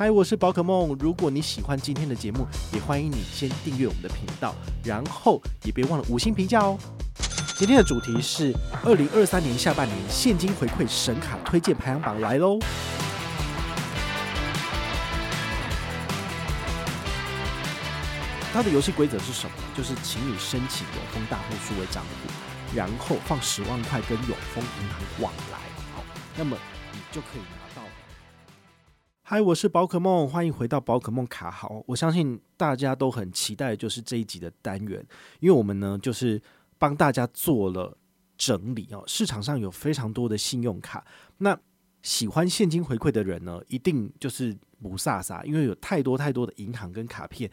嗨，我是宝可梦。如果你喜欢今天的节目，也欢迎你先订阅我们的频道，然后也别忘了五星评价哦。今天的主题是二零二三年下半年现金回馈神卡推荐排行榜来喽。它的游戏规则是什么？就是请你申请永丰大户数位账户，然后放十万块跟永丰银行往来，好，那么你就可以拿。嗨，我是宝可梦，欢迎回到宝可梦卡好。我相信大家都很期待，就是这一集的单元，因为我们呢就是帮大家做了整理哦。市场上有非常多的信用卡，那喜欢现金回馈的人呢，一定就是不飒飒，因为有太多太多的银行跟卡片，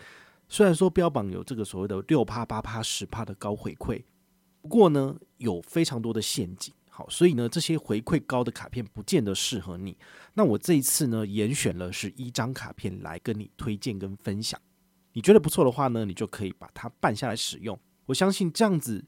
虽然说标榜有这个所谓的六趴、八趴、十趴的高回馈，不过呢，有非常多的陷阱。好，所以呢，这些回馈高的卡片不见得适合你。那我这一次呢，严选了十一张卡片来跟你推荐跟分享。你觉得不错的话呢，你就可以把它办下来使用。我相信这样子，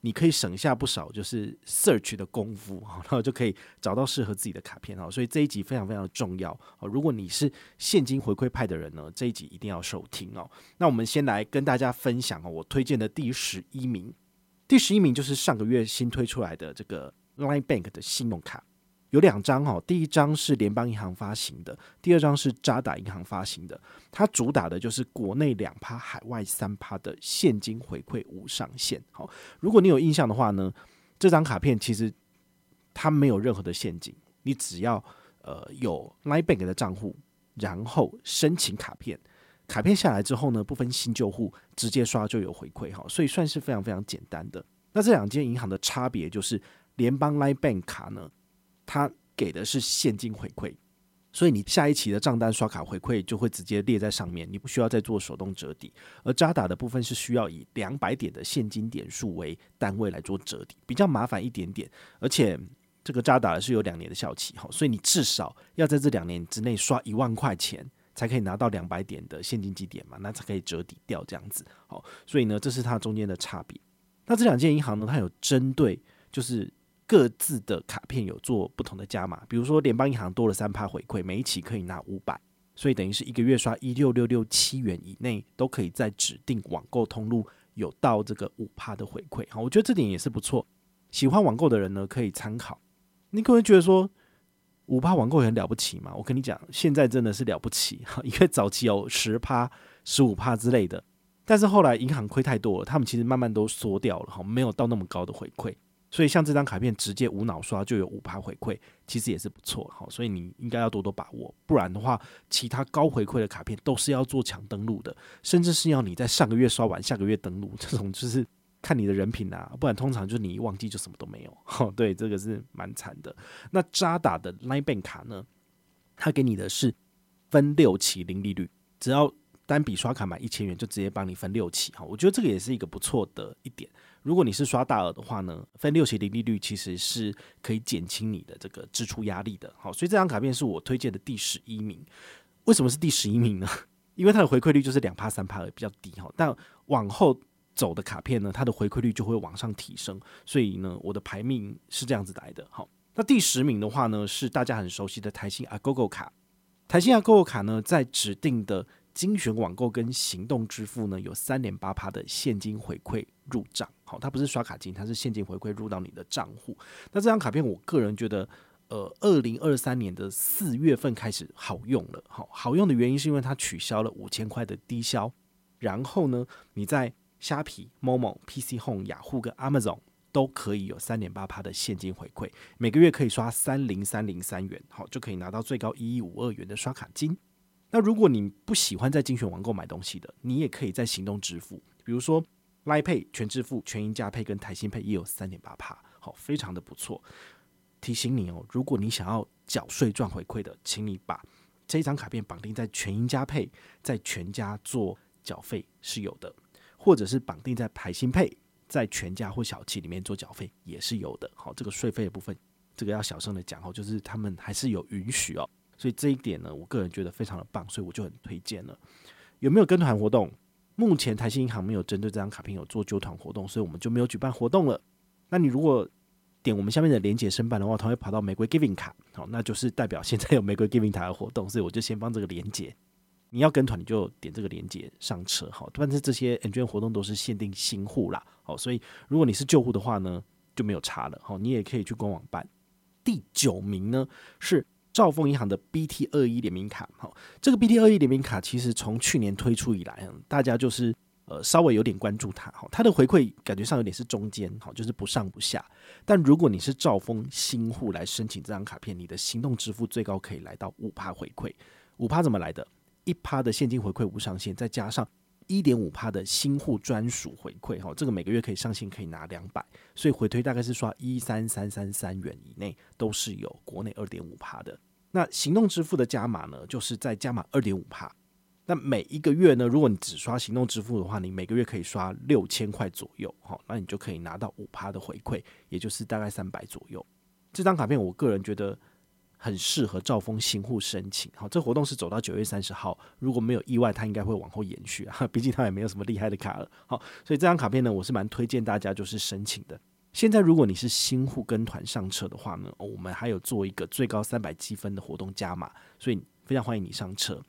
你可以省下不少就是 search 的功夫，然后就可以找到适合自己的卡片哈。所以这一集非常非常的重要。如果你是现金回馈派的人呢，这一集一定要收听哦。那我们先来跟大家分享哦，我推荐的第十一名，第十一名就是上个月新推出来的这个。Line Bank 的信用卡有两张哈，第一张是联邦银行发行的，第二张是渣打银行发行的。它主打的就是国内两趴、海外三趴的现金回馈无上限。好，如果你有印象的话呢，这张卡片其实它没有任何的陷阱，你只要呃有 Line Bank 的账户，然后申请卡片，卡片下来之后呢，不分新旧户，直接刷就有回馈哈，所以算是非常非常简单的。那这两间银行的差别就是。联邦 Line Bank 卡呢，它给的是现金回馈，所以你下一期的账单刷卡回馈就会直接列在上面，你不需要再做手动折抵。而渣打的部分是需要以两百点的现金点数为单位来做折抵，比较麻烦一点点。而且这个渣打是有两年的效期，哈，所以你至少要在这两年之内刷一万块钱，才可以拿到两百点的现金积点嘛，那才可以折抵掉这样子。好，所以呢，这是它中间的差别。那这两间银行呢，它有针对就是。各自的卡片有做不同的加码，比如说联邦银行多了三趴回馈，每一期可以拿五百，所以等于是一个月刷一六六六七元以内，都可以在指定网购通路有到这个五趴的回馈。好，我觉得这点也是不错。喜欢网购的人呢，可以参考。你可能觉得说五趴网购很了不起嘛？我跟你讲，现在真的是了不起，因为早期有十趴、十五趴之类的，但是后来银行亏太多了，他们其实慢慢都缩掉了，哈，没有到那么高的回馈。所以像这张卡片直接无脑刷就有五趴回馈，其实也是不错，好，所以你应该要多多把握，不然的话，其他高回馈的卡片都是要做强登录的，甚至是要你在上个月刷完下个月登录，这种就是看你的人品啊，不然通常就是你一忘记就什么都没有，好，对，这个是蛮惨的。那渣打的 Line Bank 卡呢，它给你的是分六期零利率，只要单笔刷卡满一千元就直接帮你分六期，哈，我觉得这个也是一个不错的一点。如果你是刷大额的话呢，分六期零利率其实是可以减轻你的这个支出压力的。好，所以这张卡片是我推荐的第十一名。为什么是第十一名呢？因为它的回馈率就是两趴三趴的比较低哈。但往后走的卡片呢，它的回馈率就会往上提升。所以呢，我的排名是这样子来的。好，那第十名的话呢，是大家很熟悉的台新 Agogo 卡。台新 Agogo 卡呢，在指定的精选网购跟行动支付呢，有三点八趴的现金回馈入账。好，它不是刷卡金，它是现金回馈入到你的账户。那这张卡片，我个人觉得，呃，二零二三年的四月份开始好用了。好，好用的原因是因为它取消了五千块的低消，然后呢，你在虾皮、Momo、PC Home、雅虎跟 Amazon 都可以有三点八趴的现金回馈，每个月可以刷三零三零三元，好，就可以拿到最高一一五二元的刷卡金。那如果你不喜欢在精选网购买东西的，你也可以在行动支付，比如说。Line Pay 全支付、全银加配跟台新配也有三点八趴，好，非常的不错。提醒你哦，如果你想要缴税赚回馈的，请你把这张卡片绑定在全银加配在全家做缴费是有的，或者是绑定在台新配在全家或小七里面做缴费也是有的。好，这个税费的部分，这个要小声的讲哦，就是他们还是有允许哦，所以这一点呢，我个人觉得非常的棒，所以我就很推荐了。有没有跟团活动？目前台新银行没有针对这张卡片有做揪团活动，所以我们就没有举办活动了。那你如果点我们下面的连结申办的话，它会跑到玫瑰 Giving 卡，好，那就是代表现在有玫瑰 Giving 卡的活动，所以我就先放这个连结。你要跟团，你就点这个连结上车，好。但是这些 NJO 活动都是限定新户啦，好，所以如果你是旧户的话呢，就没有差了，好，你也可以去官网办。第九名呢是兆丰银行的 BT 二一联名卡，好，这个 BT 二一联名卡其实从去年推出以来，大家就是。呃，稍微有点关注它，哈，它的回馈感觉上有点是中间，哈，就是不上不下。但如果你是兆丰新户来申请这张卡片，你的行动支付最高可以来到五趴回馈。五趴怎么来的？一趴的现金回馈无上限，再加上一点五趴的新户专属回馈，哈，这个每个月可以上限可以拿两百，所以回推大概是刷一三三三三元以内都是有国内二点五趴的。那行动支付的加码呢，就是在加码二点五趴。那每一个月呢，如果你只刷行动支付的话，你每个月可以刷六千块左右，好，那你就可以拿到五趴的回馈，也就是大概三百左右。这张卡片我个人觉得很适合兆丰新户申请，好，这活动是走到九月三十号，如果没有意外，它应该会往后延续啊，毕竟它也没有什么厉害的卡了，好，所以这张卡片呢，我是蛮推荐大家就是申请的。现在如果你是新户跟团上车的话呢，我们还有做一个最高三百积分的活动加码，所以非常欢迎你上车。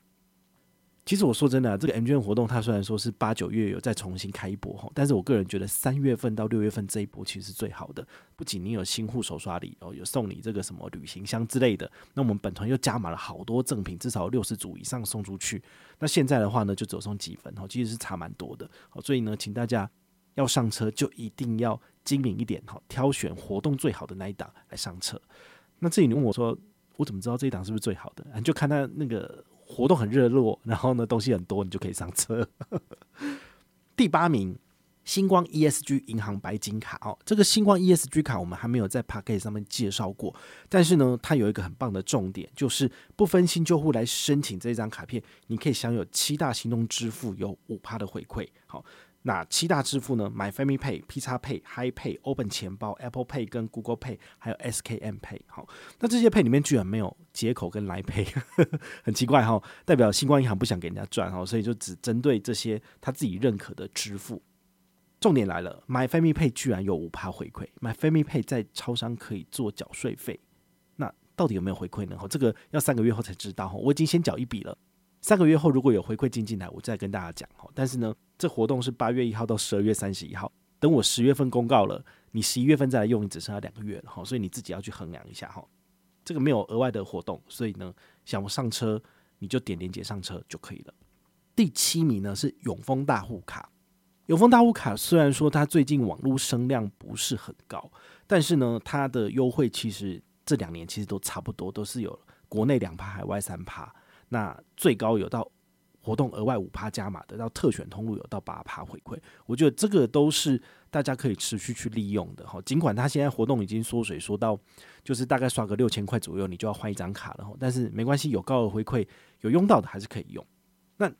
其实我说真的，这个 MGM 活动它虽然说是八九月有再重新开一波哈，但是我个人觉得三月份到六月份这一波其实是最好的。不仅你有新户首刷礼哦，有送你这个什么旅行箱之类的，那我们本团又加码了好多赠品，至少六十组以上送出去。那现在的话呢，就只有送几分哦，其实是差蛮多的。所以呢，请大家要上车就一定要精明一点哈，挑选活动最好的那一档来上车。那至于你问我说，我怎么知道这一档是不是最好的？你就看他那个。活动很热络，然后呢，东西很多，你就可以上车。第八名，星光 ESG 银行白金卡哦，这个星光 ESG 卡我们还没有在 p a c k a g e 上面介绍过，但是呢，它有一个很棒的重点，就是不分新旧户来申请这张卡片，你可以享有七大行动支付有五趴的回馈，好。那七大支付呢？MyFamilyPay、P 叉 Pay、Hi Pay、Open 钱包、Apple Pay 跟 Google Pay，还有 SKM Pay。好，那这些 Pay 里面居然没有接口跟来 Pay，很奇怪哈，代表星光银行不想给人家赚哈，所以就只针对这些他自己认可的支付。重点来了，MyFamilyPay 居然有五趴回馈，MyFamilyPay 在超商可以做缴税费，那到底有没有回馈呢？哈，这个要三个月后才知道哈，我已经先缴一笔了。三个月后如果有回馈进进来，我再跟大家讲哈。但是呢，这活动是八月一号到十二月三十一号，等我十月份公告了，你十一月份再来用，你只剩下两个月了哈。所以你自己要去衡量一下哈。这个没有额外的活动，所以呢，想上车你就点连接上车就可以了。第七名呢是永丰大户卡，永丰大户卡虽然说它最近网络声量不是很高，但是呢，它的优惠其实这两年其实都差不多，都是有国内两趴，海外三趴。那最高有到活动额外五趴加码的，到特选通路有到八趴回馈，我觉得这个都是大家可以持续去利用的哈。尽管它现在活动已经缩水，缩到就是大概刷个六千块左右，你就要换一张卡了哈。但是没关系，有高额回馈，有用到的还是可以用。那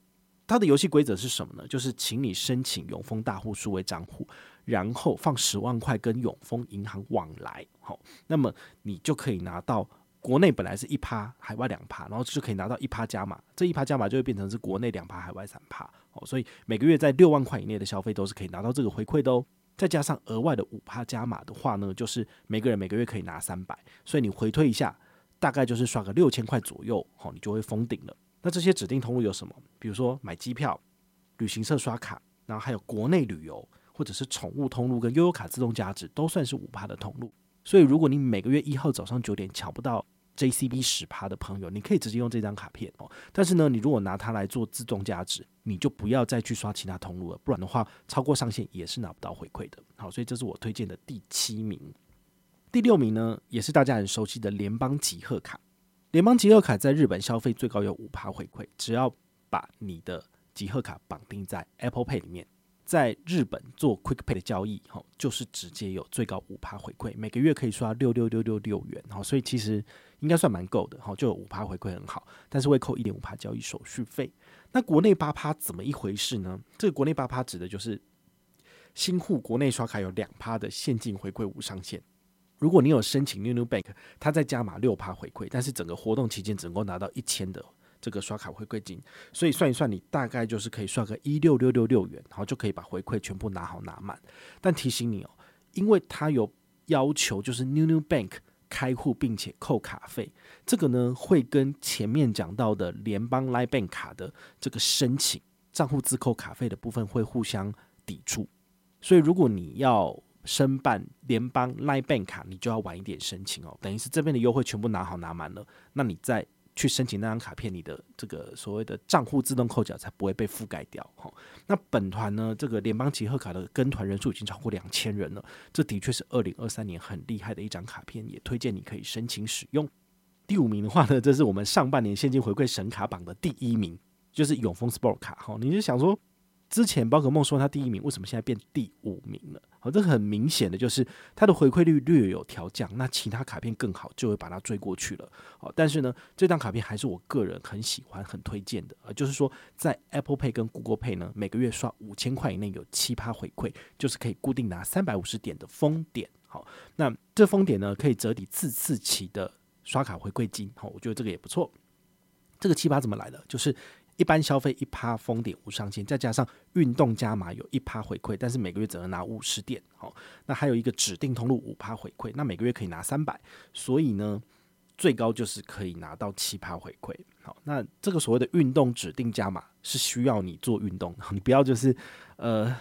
它的游戏规则是什么呢？就是请你申请永丰大户数位账户，然后放十万块跟永丰银行往来，好，那么你就可以拿到。国内本来是一趴，海外两趴，然后就可以拿到一趴加码，这一趴加码就会变成是国内两趴，海外三趴哦。所以每个月在六万块以内的消费都是可以拿到这个回馈的哦。再加上额外的五趴加码的话呢，就是每个人每个月可以拿三百，所以你回推一下，大概就是刷个六千块左右，好，你就会封顶了。那这些指定通路有什么？比如说买机票、旅行社刷卡，然后还有国内旅游或者是宠物通路跟悠游卡自动加值，都算是五趴的通路。所以，如果你每个月一号早上九点抢不到 JCB 十趴的朋友，你可以直接用这张卡片哦。但是呢，你如果拿它来做自动价值，你就不要再去刷其他通路了，不然的话，超过上限也是拿不到回馈的。好，所以这是我推荐的第七名。第六名呢，也是大家很熟悉的联邦集贺卡。联邦集贺卡在日本消费最高有五趴回馈，只要把你的集贺卡绑定在 Apple Pay 里面。在日本做 Quick Pay 的交易，哈，就是直接有最高五趴回馈，每个月可以刷六六六六六元，哈，所以其实应该算蛮够的，哈，就有五趴回馈很好，但是会扣一点五趴交易手续费。那国内八趴怎么一回事呢？这个国内八趴指的就是新户国内刷卡有两趴的现金回馈无上限，如果你有申请 New New Bank，它再加码六趴回馈，但是整个活动期间只能够拿到一千的。这个刷卡回馈金，所以算一算，你大概就是可以刷个一六六六六元，然后就可以把回馈全部拿好拿满。但提醒你哦，因为它有要求就是 New New Bank 开户并且扣卡费，这个呢会跟前面讲到的联邦 Line Bank 卡的这个申请账户自扣卡费的部分会互相抵触，所以如果你要申办联邦 Line Bank 卡，你就要晚一点申请哦，等于是这边的优惠全部拿好拿满了，那你再去申请那张卡片，你的这个所谓的账户自动扣缴才不会被覆盖掉哈。那本团呢，这个联邦集贺卡的跟团人数已经超过两千人了，这的确是二零二三年很厉害的一张卡片，也推荐你可以申请使用。第五名的话呢，这是我们上半年现金回馈神卡榜的第一名，就是永丰 Sport 卡哈。你就想说，之前宝可梦说他第一名，为什么现在变第五名了？好，这很明显的就是它的回馈率略有调降，那其他卡片更好，就会把它追过去了。好，但是呢，这张卡片还是我个人很喜欢、很推荐的。呃，就是说在 Apple Pay 跟 Google Pay 呢，每个月刷五千块以内有七趴回馈，就是可以固定拿三百五十点的丰点。好，那这丰点呢，可以折抵次次期的刷卡回馈金。好，我觉得这个也不错。这个七趴怎么来的？就是。一般消费一趴封点无上限，再加上运动加码有一趴回馈，但是每个月只能拿五十点。好，那还有一个指定通路五趴回馈，那每个月可以拿三百，所以呢，最高就是可以拿到七趴回馈。好，那这个所谓的运动指定加码是需要你做运动，你不要就是呃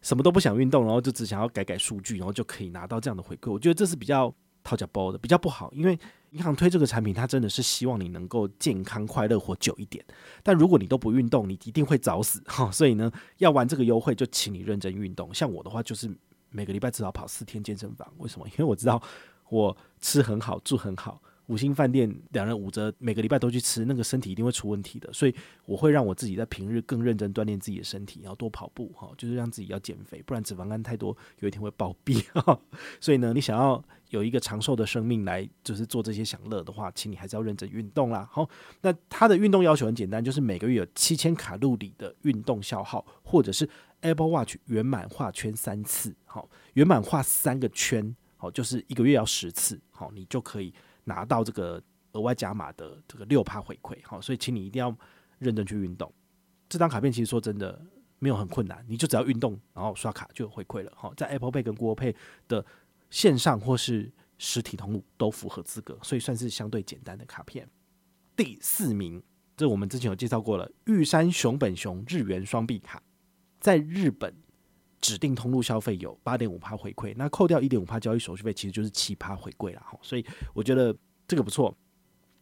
什么都不想运动，然后就只想要改改数据，然后就可以拿到这样的回馈。我觉得这是比较掏假包的，比较不好，因为。银行推这个产品，它真的是希望你能够健康快乐活久一点。但如果你都不运动，你一定会早死 哈。所以呢，要玩这个优惠，就请你认真运动。像我的话，就是每个礼拜至少跑四天健身房。为什么？因为我知道我吃很好，住很好。五星饭店两人五折，每个礼拜都去吃，那个身体一定会出问题的。所以我会让我自己在平日更认真锻炼自己的身体，然后多跑步哈，就是让自己要减肥，不然脂肪肝太多，有一天会暴毙哈。所以呢，你想要有一个长寿的生命来，就是做这些享乐的话，请你还是要认真运动啦。好，那它的运动要求很简单，就是每个月有七千卡路里的运动消耗，或者是 Apple Watch 圆满画圈三次，好，圆满画三个圈，好，就是一个月要十次，好，你就可以。拿到这个额外加码的这个六趴回馈，好，所以请你一定要认真去运动。这张卡片其实说真的没有很困难，你就只要运动，然后刷卡就有回馈了。好，在 Apple Pay 跟 Google Pay 的线上或是实体通路都符合资格，所以算是相对简单的卡片。第四名，这我们之前有介绍过了，玉山熊本熊日元双币卡，在日本。指定通路消费有八点五趴回馈，那扣掉一点五趴交易手续费，其实就是七趴回馈了哈。所以我觉得这个不错。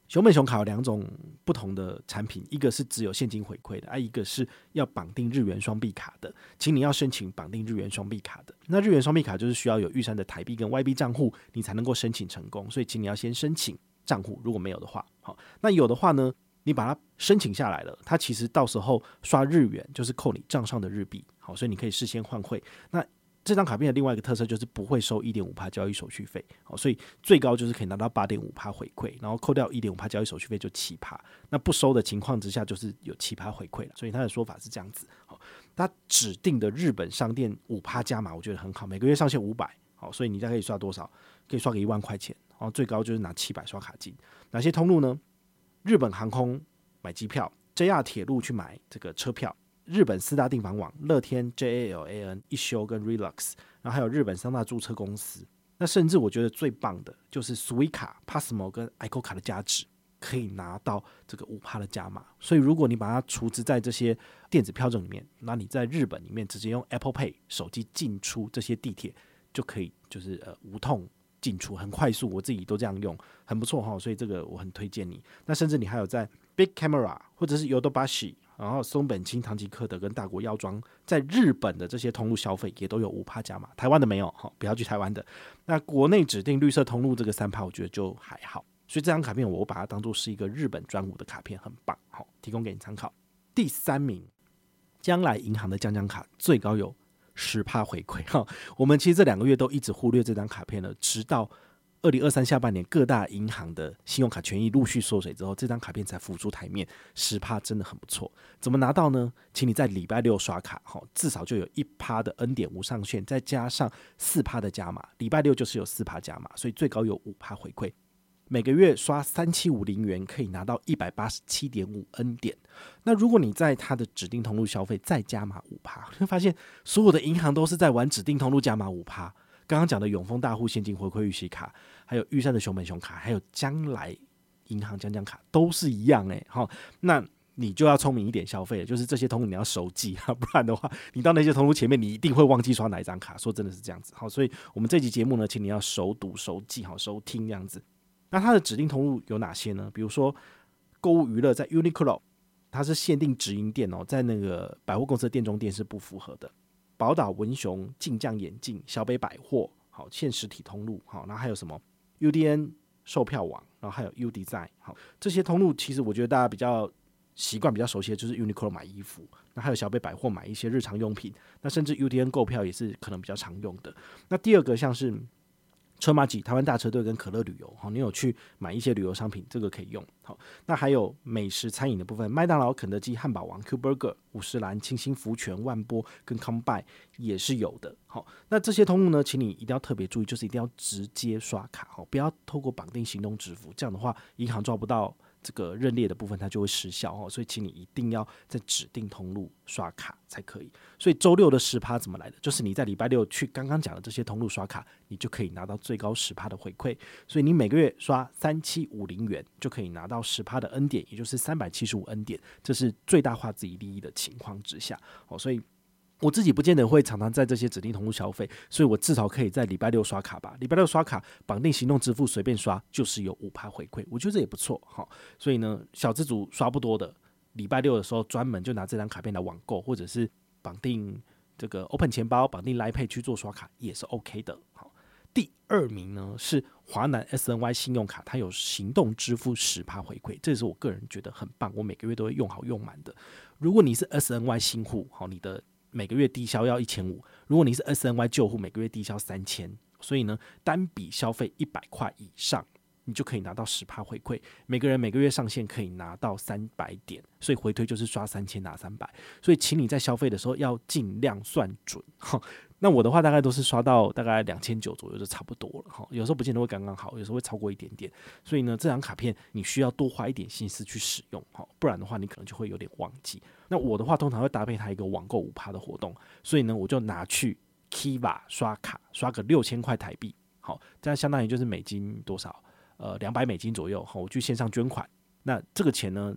熊本熊卡有两种不同的产品，一个是只有现金回馈的，啊，一个是要绑定日元双币卡的，请你要申请绑定日元双币卡的。那日元双币卡就是需要有玉山的台币跟外币账户，你才能够申请成功。所以请你要先申请账户，如果没有的话，好，那有的话呢？你把它申请下来了，它其实到时候刷日元就是扣你账上的日币，好，所以你可以事先换汇。那这张卡片的另外一个特色就是不会收一点五趴交易手续费，好，所以最高就是可以拿到八点五趴回馈，然后扣掉一点五趴交易手续费就七趴。那不收的情况之下就是有七趴回馈了，所以他的说法是这样子。好，他指定的日本商店五趴加码，我觉得很好，每个月上限五百，好，所以你大概可以刷多少？可以刷个一万块钱，然后最高就是拿七百刷卡金。哪些通路呢？日本航空买机票，JR 铁路去买这个车票，日本四大订房网乐天、JALAN、一休跟 Relax，然后还有日本三大注册公司。那甚至我觉得最棒的就是 Suica、Passmo 跟 ICO 卡的加值，可以拿到这个五趴的加码。所以如果你把它储值在这些电子票证里面，那你在日本里面直接用 Apple Pay 手机进出这些地铁，就可以就是呃无痛。进出很快速，我自己都这样用，很不错哈，所以这个我很推荐你。那甚至你还有在 Big Camera 或者是 Yodobashi，然后松本清、唐吉诃德跟大国药妆，在日本的这些通路消费也都有五趴加码，台湾的没有哈，不要去台湾的。那国内指定绿色通路这个三趴，我觉得就还好。所以这张卡片我把它当做是一个日本专武的卡片，很棒，好，提供给你参考。第三名，将来银行的将将卡最高有。十趴回馈哈，我们其实这两个月都一直忽略这张卡片了，直到二零二三下半年各大银行的信用卡权益陆续缩水之后，这张卡片才浮出台面。十趴真的很不错，怎么拿到呢？请你在礼拜六刷卡哈，至少就有一趴的 N 点无上限，再加上四趴的加码，礼拜六就是有四趴加码，所以最高有五趴回馈。每个月刷三七五零元可以拿到一百八十七点五 N 点。那如果你在它的指定通路消费再加码五趴，会发现所有的银行都是在玩指定通路加码五趴。刚刚讲的永丰大户现金回馈预习卡，还有玉山的熊本熊卡，还有将来银行将将卡都是一样诶。好，那你就要聪明一点消费，就是这些通路你要熟记啊，不然的话，你到那些通路前面，你一定会忘记刷哪一张卡。说真的是这样子。好，所以我们这期节目呢，请你要熟读熟记，好收听这样子。那它的指定通路有哪些呢？比如说购物娱乐在 Uniqlo，它是限定直营店哦，在那个百货公司的店中店是不符合的。宝岛文雄、晋江眼镜、小北百货，好，现实体通路，好，那还有什么 UDN 售票网，然后还有 UDZ，好，这些通路其实我觉得大家比较习惯、比较熟悉的就是 Uniqlo 买衣服，那还有小北百货买一些日常用品，那甚至 UDN 购票也是可能比较常用的。那第二个像是。车马几、台湾大车队跟可乐旅游，好，你有去买一些旅游商品，这个可以用。好，那还有美食餐饮的部分，麦当劳、肯德基、汉堡王、Q Burger、五十岚、清新福泉、万波跟康拜也是有的。好，那这些通路呢，请你一定要特别注意，就是一定要直接刷卡，好，不要透过绑定行动支付，这样的话银行抓不到。这个认列的部分它就会失效哦，所以请你一定要在指定通路刷卡才可以。所以周六的十趴怎么来的？就是你在礼拜六去刚刚讲的这些通路刷卡，你就可以拿到最高十趴的回馈。所以你每个月刷三七五零元就可以拿到十趴的 N 点，也就是三百七十五 N 点，这是最大化自己利益的情况之下哦，所以。我自己不见得会常常在这些指定通路消费，所以我至少可以在礼拜六刷卡吧。礼拜六刷卡绑定行动支付，随便刷就是有五趴回馈，我觉得这也不错哈。所以呢，小资族刷不多的，礼拜六的时候专门就拿这张卡片来网购，或者是绑定这个 Open 钱包、绑定 Line Pay 去做刷卡也是 OK 的。好，第二名呢是华南 SNY 信用卡，它有行动支付十趴回馈，这是我个人觉得很棒，我每个月都会用好用满的。如果你是 SNY 新户，好，你的。每个月低消要一千五，如果你是 SNY 救护，每个月低消三千，所以呢，单笔消费一百块以上，你就可以拿到十趴回馈。每个人每个月上限可以拿到三百点，所以回推就是刷三千拿三百。所以，请你在消费的时候要尽量算准哈。那我的话大概都是刷到大概两千九左右就差不多了哈，有时候不见得会刚刚好，有时候会超过一点点。所以呢，这张卡片你需要多花一点心思去使用哈，不然的话你可能就会有点忘记。那我的话通常会搭配它一个网购五趴的活动，所以呢我就拿去 Kiva 刷卡刷个六千块台币，好，这样相当于就是美金多少？呃，两百美金左右。好，我去线上捐款，那这个钱呢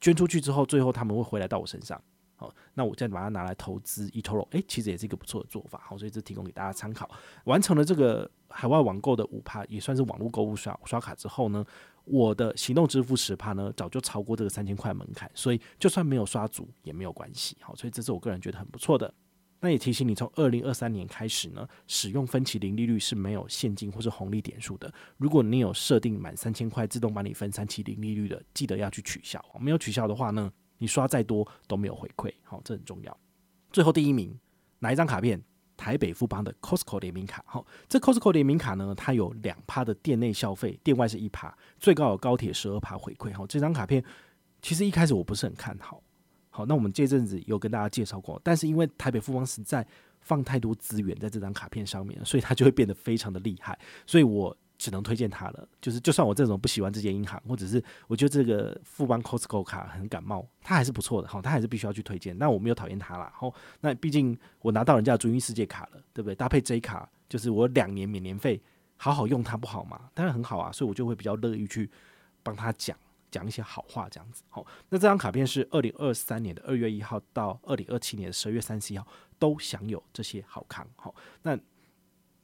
捐出去之后，最后他们会回来到我身上。好，那我再把它拿来投资 eToro，诶，其实也是一个不错的做法。好，所以这提供给大家参考。完成了这个海外网购的五趴，也算是网络购物刷刷卡之后呢，我的行动支付十趴呢，早就超过这个三千块门槛，所以就算没有刷足也没有关系。好，所以这是我个人觉得很不错的。那也提醒你，从二零二三年开始呢，使用分期零利率是没有现金或是红利点数的。如果你有设定满三千块自动帮你分三期零利率的，记得要去取消。没有取消的话呢，你刷再多都没有回馈，好，这很重要。最后第一名哪一张卡片？台北富邦的 Costco 联名卡。好，这 Costco 联名卡呢，它有两趴的店内消费，店外是一趴，最高有高铁十二趴回馈。好，这张卡片其实一开始我不是很看好。好，那我们这阵子有跟大家介绍过，但是因为台北富邦实在放太多资源在这张卡片上面，所以它就会变得非常的厉害，所以我。只能推荐它了，就是就算我这种不喜欢这间银行，或者是我觉得这个富邦 Costco 卡很感冒，它还是不错的好，它还是必须要去推荐。那我没有讨厌它啦，好那毕竟我拿到人家的尊誉世界卡了，对不对？搭配 J 卡，就是我两年免年费，好好用它不好吗？当然很好啊，所以我就会比较乐意去帮他讲讲一些好话这样子。好，那这张卡片是二零二三年的二月一号到二零二七年的十二月三十一号都享有这些好康，好，那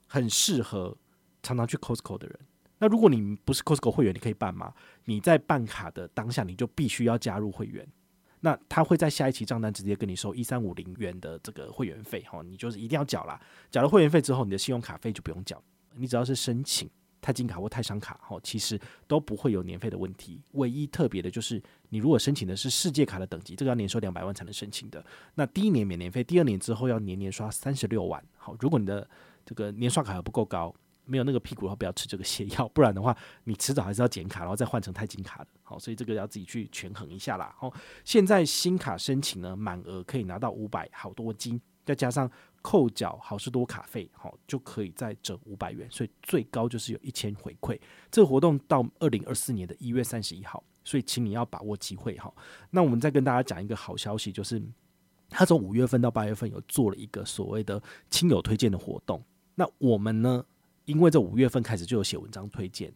很适合。常常去 Costco 的人，那如果你不是 Costco 会员，你可以办吗？你在办卡的当下，你就必须要加入会员。那他会在下一期账单直接跟你收一三五零元的这个会员费，哈，你就是一定要缴啦。缴了会员费之后，你的信用卡费就不用缴，你只要是申请钛金卡或泰商卡，哈，其实都不会有年费的问题。唯一特别的就是，你如果申请的是世界卡的等级，这个要年收两百万才能申请的。那第一年免年费，第二年之后要年年刷三十六万。好，如果你的这个年刷卡还不够高。没有那个屁股的话，不要吃这个泻药，不然的话，你迟早还是要减卡，然后再换成钛金卡的。好，所以这个要自己去权衡一下啦。好，现在新卡申请呢，满额可以拿到五百好多金，再加上扣缴好事多卡费，好，就可以再折五百元，所以最高就是有一千回馈。这个活动到二零二四年的一月三十一号，所以请你要把握机会哈。那我们再跟大家讲一个好消息，就是他从五月份到八月份有做了一个所谓的亲友推荐的活动。那我们呢？因为这五月份开始就有写文章推荐，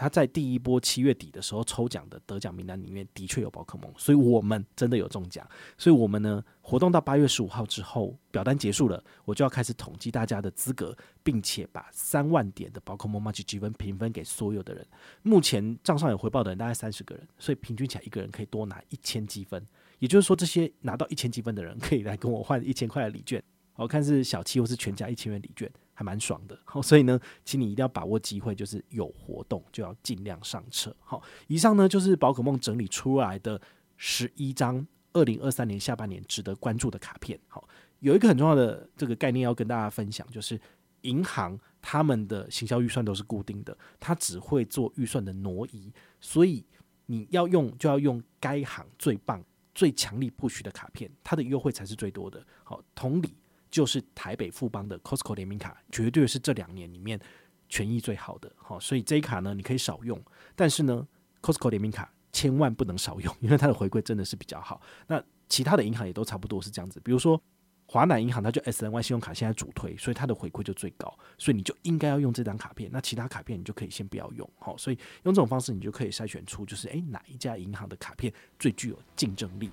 他在第一波七月底的时候抽奖的得奖名单里面的确有宝可梦，所以我们真的有中奖。所以我们呢，活动到八月十五号之后，表单结束了，我就要开始统计大家的资格，并且把三万点的宝可梦 Magic 积分平分给所有的人。目前账上有回报的人大概三十个人，所以平均起来一个人可以多拿一千积分。也就是说，这些拿到一千积分的人可以来跟我换一千块的礼券。我看是小七或是全家一千元礼券，还蛮爽的。好，所以呢，请你一定要把握机会，就是有活动就要尽量上车。好，以上呢就是宝可梦整理出来的十一张二零二三年下半年值得关注的卡片。好，有一个很重要的这个概念要跟大家分享，就是银行他们的行销预算都是固定的，它只会做预算的挪移，所以你要用就要用该行最棒。最强力 push 的卡片，它的优惠才是最多的。好，同理就是台北富邦的 Costco 联名卡，绝对是这两年里面权益最好的。好，所以这一卡呢，你可以少用，但是呢，Costco 联名卡千万不能少用，因为它的回馈真的是比较好。那其他的银行也都差不多是这样子，比如说。华南银行它就 SNY 信用卡现在主推，所以它的回馈就最高，所以你就应该要用这张卡片。那其他卡片你就可以先不要用，好，所以用这种方式你就可以筛选出就是诶、哪一家银行的卡片最具有竞争力。